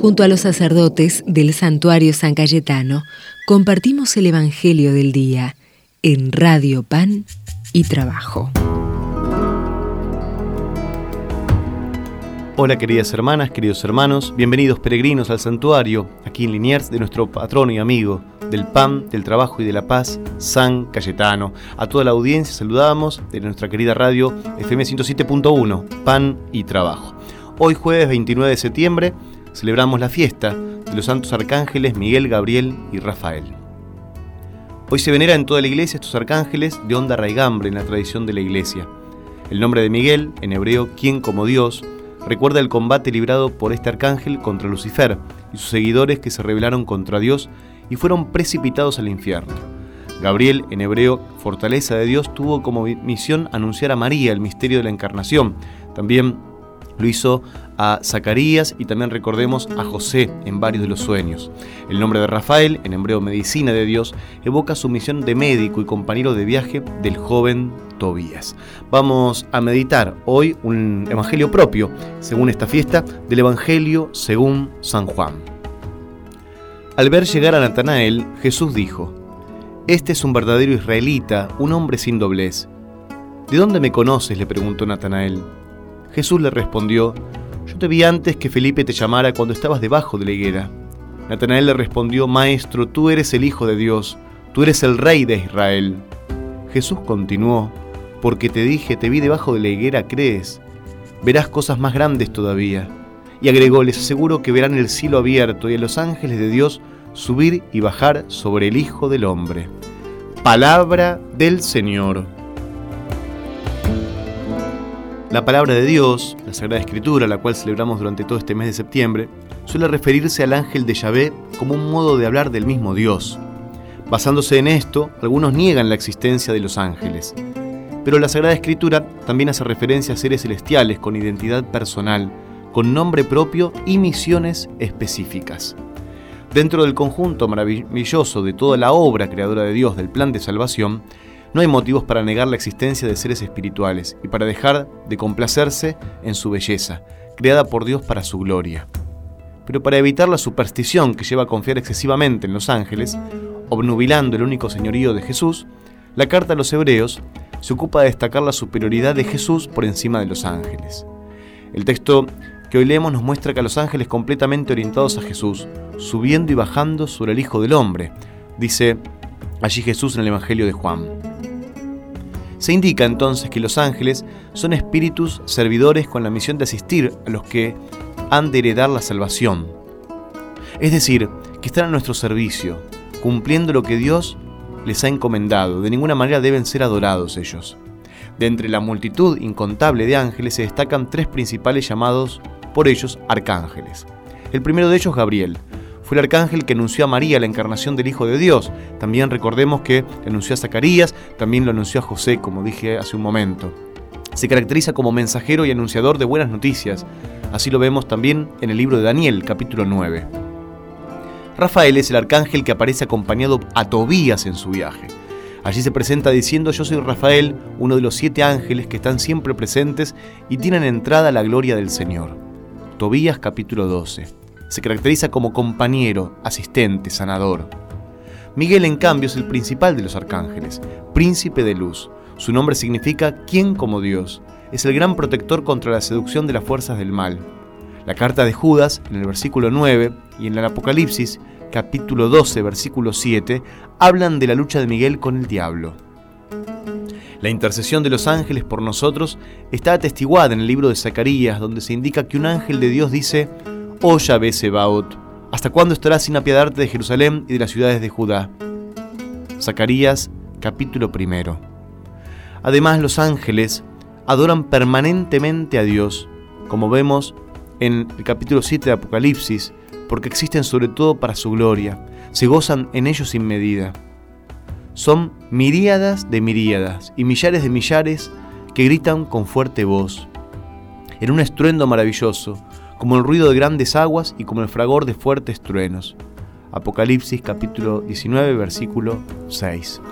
Junto a los sacerdotes del santuario San Cayetano, compartimos el Evangelio del Día en Radio Pan y Trabajo. Hola queridas hermanas, queridos hermanos, bienvenidos peregrinos al santuario, aquí en Liniers, de nuestro patrono y amigo del PAN, del Trabajo y de la Paz, San Cayetano. A toda la audiencia saludamos de nuestra querida radio FM 107.1, PAN y Trabajo. Hoy jueves 29 de septiembre celebramos la fiesta de los santos arcángeles Miguel, Gabriel y Rafael. Hoy se venera en toda la iglesia estos arcángeles de honda raigambre en la tradición de la iglesia. El nombre de Miguel, en hebreo, quien como Dios, recuerda el combate librado por este arcángel contra Lucifer y sus seguidores que se rebelaron contra Dios y fueron precipitados al infierno. Gabriel, en hebreo, fortaleza de Dios, tuvo como misión anunciar a María el misterio de la encarnación. También lo hizo a Zacarías y también recordemos a José en varios de los sueños. El nombre de Rafael, en hebreo medicina de Dios, evoca su misión de médico y compañero de viaje del joven Tobías. Vamos a meditar hoy un evangelio propio, según esta fiesta, del Evangelio según San Juan. Al ver llegar a Natanael, Jesús dijo, Este es un verdadero israelita, un hombre sin doblez. ¿De dónde me conoces? le preguntó Natanael. Jesús le respondió, Yo te vi antes que Felipe te llamara cuando estabas debajo de la higuera. Natanael le respondió, Maestro, tú eres el Hijo de Dios, tú eres el Rey de Israel. Jesús continuó, Porque te dije, te vi debajo de la higuera, crees. Verás cosas más grandes todavía. Y agregó, les aseguro que verán el cielo abierto y a los ángeles de Dios subir y bajar sobre el Hijo del Hombre. Palabra del Señor. La palabra de Dios, la Sagrada Escritura, la cual celebramos durante todo este mes de septiembre, suele referirse al ángel de Yahvé como un modo de hablar del mismo Dios. Basándose en esto, algunos niegan la existencia de los ángeles. Pero la Sagrada Escritura también hace referencia a seres celestiales con identidad personal, con nombre propio y misiones específicas. Dentro del conjunto maravilloso de toda la obra creadora de Dios del plan de salvación, no hay motivos para negar la existencia de seres espirituales y para dejar de complacerse en su belleza, creada por Dios para su gloria. Pero para evitar la superstición que lleva a confiar excesivamente en los ángeles, obnubilando el único señorío de Jesús, la carta a los hebreos se ocupa de destacar la superioridad de Jesús por encima de los ángeles. El texto que hoy leemos nos muestra que a los ángeles completamente orientados a Jesús, subiendo y bajando sobre el Hijo del Hombre, dice allí Jesús en el Evangelio de Juan. Se indica entonces que los ángeles son espíritus servidores con la misión de asistir a los que han de heredar la salvación. Es decir, que están a nuestro servicio, cumpliendo lo que Dios les ha encomendado. De ninguna manera deben ser adorados ellos. De entre la multitud incontable de ángeles se destacan tres principales llamados por ellos arcángeles. El primero de ellos Gabriel, fue el arcángel que anunció a María la encarnación del Hijo de Dios. También recordemos que anunció a Zacarías, también lo anunció a José, como dije hace un momento. Se caracteriza como mensajero y anunciador de buenas noticias. Así lo vemos también en el libro de Daniel, capítulo 9. Rafael es el arcángel que aparece acompañado a Tobías en su viaje. Allí se presenta diciendo yo soy Rafael, uno de los siete ángeles que están siempre presentes y tienen entrada a la gloria del Señor. Tobías capítulo 12 se caracteriza como compañero, asistente, sanador. Miguel, en cambio, es el principal de los arcángeles, príncipe de luz. Su nombre significa quien como Dios. Es el gran protector contra la seducción de las fuerzas del mal. La carta de Judas, en el versículo 9, y en el Apocalipsis, capítulo 12, versículo 7, hablan de la lucha de Miguel con el diablo. La intercesión de los ángeles por nosotros está atestiguada en el libro de Zacarías, donde se indica que un ángel de Dios dice, Oh Yahvé ¿hasta cuándo estarás sin apiadarte de Jerusalén y de las ciudades de Judá? Zacarías capítulo primero. Además los ángeles adoran permanentemente a Dios, como vemos en el capítulo 7 de Apocalipsis, porque existen sobre todo para su gloria, se gozan en ellos sin medida. Son miríadas de miríadas y millares de millares que gritan con fuerte voz. En un estruendo maravilloso, como el ruido de grandes aguas y como el fragor de fuertes truenos. Apocalipsis capítulo 19, versículo 6.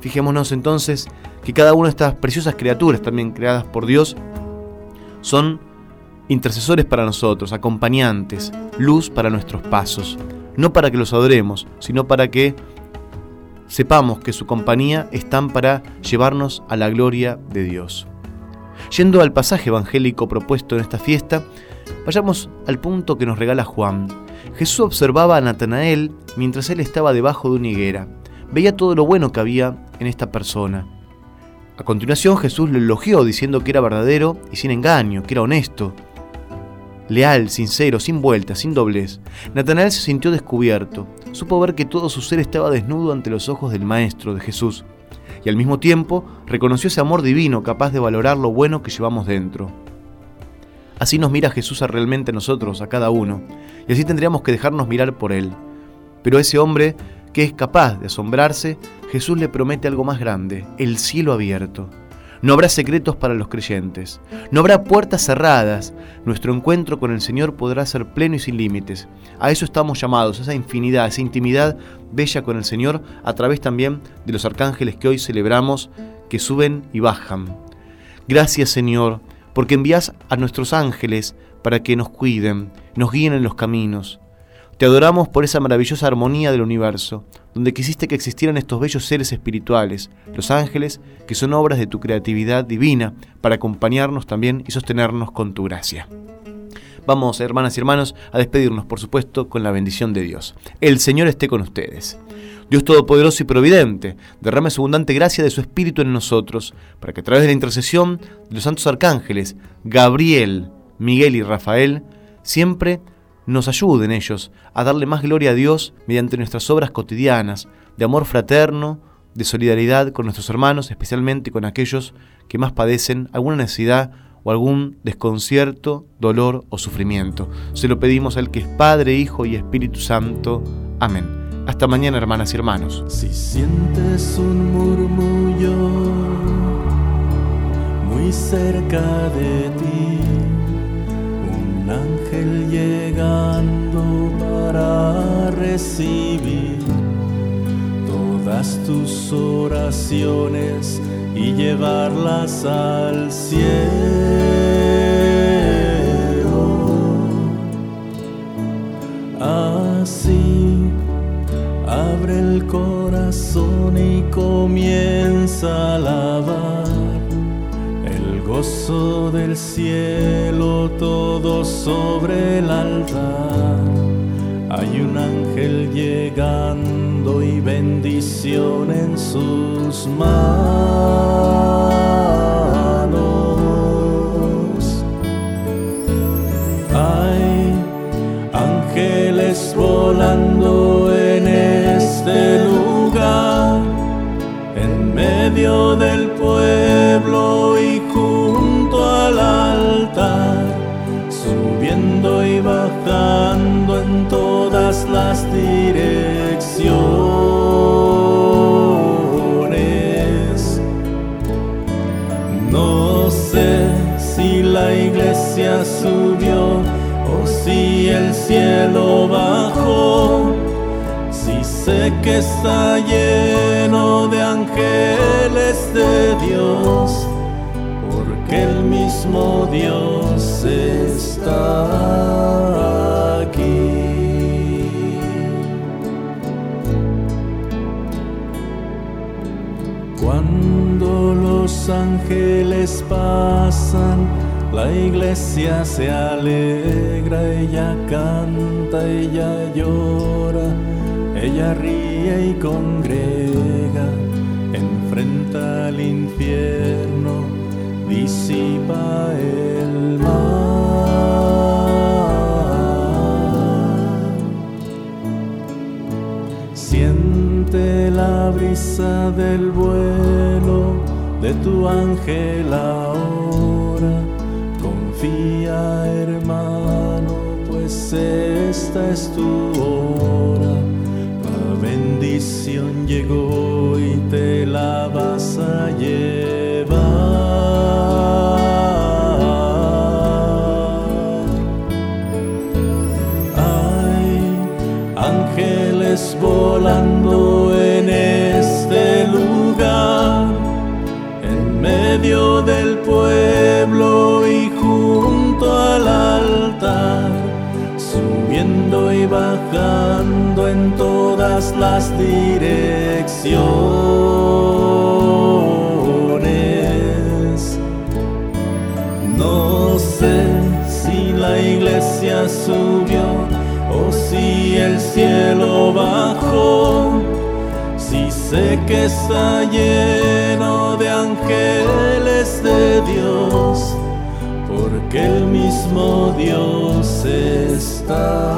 Fijémonos entonces que cada una de estas preciosas criaturas también creadas por Dios son intercesores para nosotros, acompañantes, luz para nuestros pasos, no para que los adoremos, sino para que sepamos que su compañía están para llevarnos a la gloria de Dios. Yendo al pasaje evangélico propuesto en esta fiesta, vayamos al punto que nos regala Juan. Jesús observaba a Natanael mientras él estaba debajo de una higuera. Veía todo lo bueno que había en esta persona. A continuación Jesús lo elogió diciendo que era verdadero y sin engaño, que era honesto, leal, sincero, sin vueltas, sin doblez. Natanael se sintió descubierto. Supo ver que todo su ser estaba desnudo ante los ojos del Maestro, de Jesús, y al mismo tiempo reconoció ese amor divino capaz de valorar lo bueno que llevamos dentro. Así nos mira Jesús a realmente nosotros, a cada uno, y así tendríamos que dejarnos mirar por Él. Pero ese hombre que es capaz de asombrarse, Jesús le promete algo más grande, el cielo abierto. No habrá secretos para los creyentes. No habrá puertas cerradas. Nuestro encuentro con el Señor podrá ser pleno y sin límites. A eso estamos llamados, a esa infinidad, a esa intimidad bella con el Señor, a través también de los arcángeles que hoy celebramos, que suben y bajan. Gracias Señor, porque envías a nuestros ángeles para que nos cuiden, nos guíen en los caminos. Te adoramos por esa maravillosa armonía del universo, donde quisiste que existieran estos bellos seres espirituales, los ángeles, que son obras de tu creatividad divina, para acompañarnos también y sostenernos con tu gracia. Vamos, hermanas y hermanos, a despedirnos, por supuesto, con la bendición de Dios. El Señor esté con ustedes. Dios Todopoderoso y Providente, derrame su abundante gracia de su Espíritu en nosotros, para que a través de la intercesión de los santos arcángeles, Gabriel, Miguel y Rafael, siempre nos ayuden ellos a darle más gloria a Dios mediante nuestras obras cotidianas, de amor fraterno, de solidaridad con nuestros hermanos, especialmente con aquellos que más padecen alguna necesidad o algún desconcierto, dolor o sufrimiento. Se lo pedimos al que es Padre, Hijo y Espíritu Santo. Amén. Hasta mañana, hermanas y hermanos. Si sientes un murmullo muy cerca de ti, ángel llegando para recibir todas tus oraciones y llevarlas al cielo. Del cielo todo sobre el altar. Hay un ángel llegando y bendición en sus manos. Hay ángeles volando en este lugar, en medio del pueblo bajando en todas las direcciones. No sé si la iglesia subió o si el cielo bajó. Si sé que está lleno de ángeles de Dios que el mismo Dios aquí. Cuando los ángeles pasan, la iglesia se alegra, ella canta, ella llora, ella ríe y congrega, del vuelo de tu ángel ahora. Confía, hermano, pues esta es tu hora. La bendición llegó y te la vas a llevar. volando medio del pueblo y junto al altar, subiendo y bajando en todas las direcciones. No sé si la iglesia subió o si el cielo bajó, si sé que está lleno mismo Dios está.